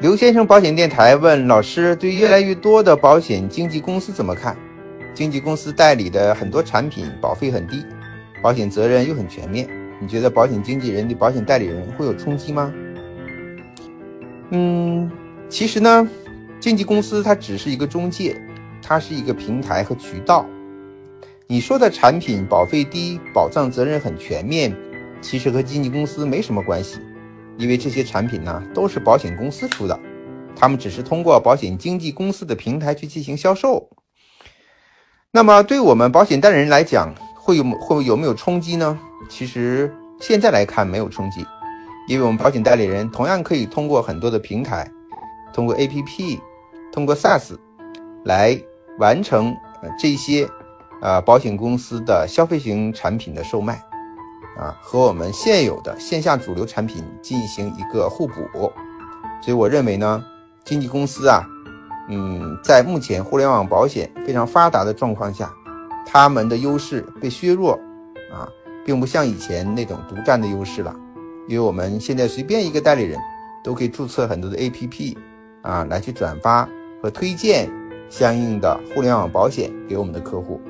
刘先生保险电台问老师：对越来越多的保险经纪公司怎么看？经纪公司代理的很多产品保费很低，保险责任又很全面，你觉得保险经纪人对保险代理人会有冲击吗？嗯，其实呢，经纪公司它只是一个中介，它是一个平台和渠道。你说的产品保费低，保障责任很全面，其实和经纪公司没什么关系。因为这些产品呢都是保险公司出的，他们只是通过保险经纪公司的平台去进行销售。那么对我们保险代理人来讲，会有会有没有冲击呢？其实现在来看没有冲击，因为我们保险代理人同样可以通过很多的平台，通过 APP，通过 SaaS 来完成这些呃保险公司的消费型产品的售卖。啊，和我们现有的线下主流产品进行一个互补，所以我认为呢，经纪公司啊，嗯，在目前互联网保险非常发达的状况下，他们的优势被削弱，啊，并不像以前那种独占的优势了，因为我们现在随便一个代理人都可以注册很多的 APP，啊，来去转发和推荐相应的互联网保险给我们的客户。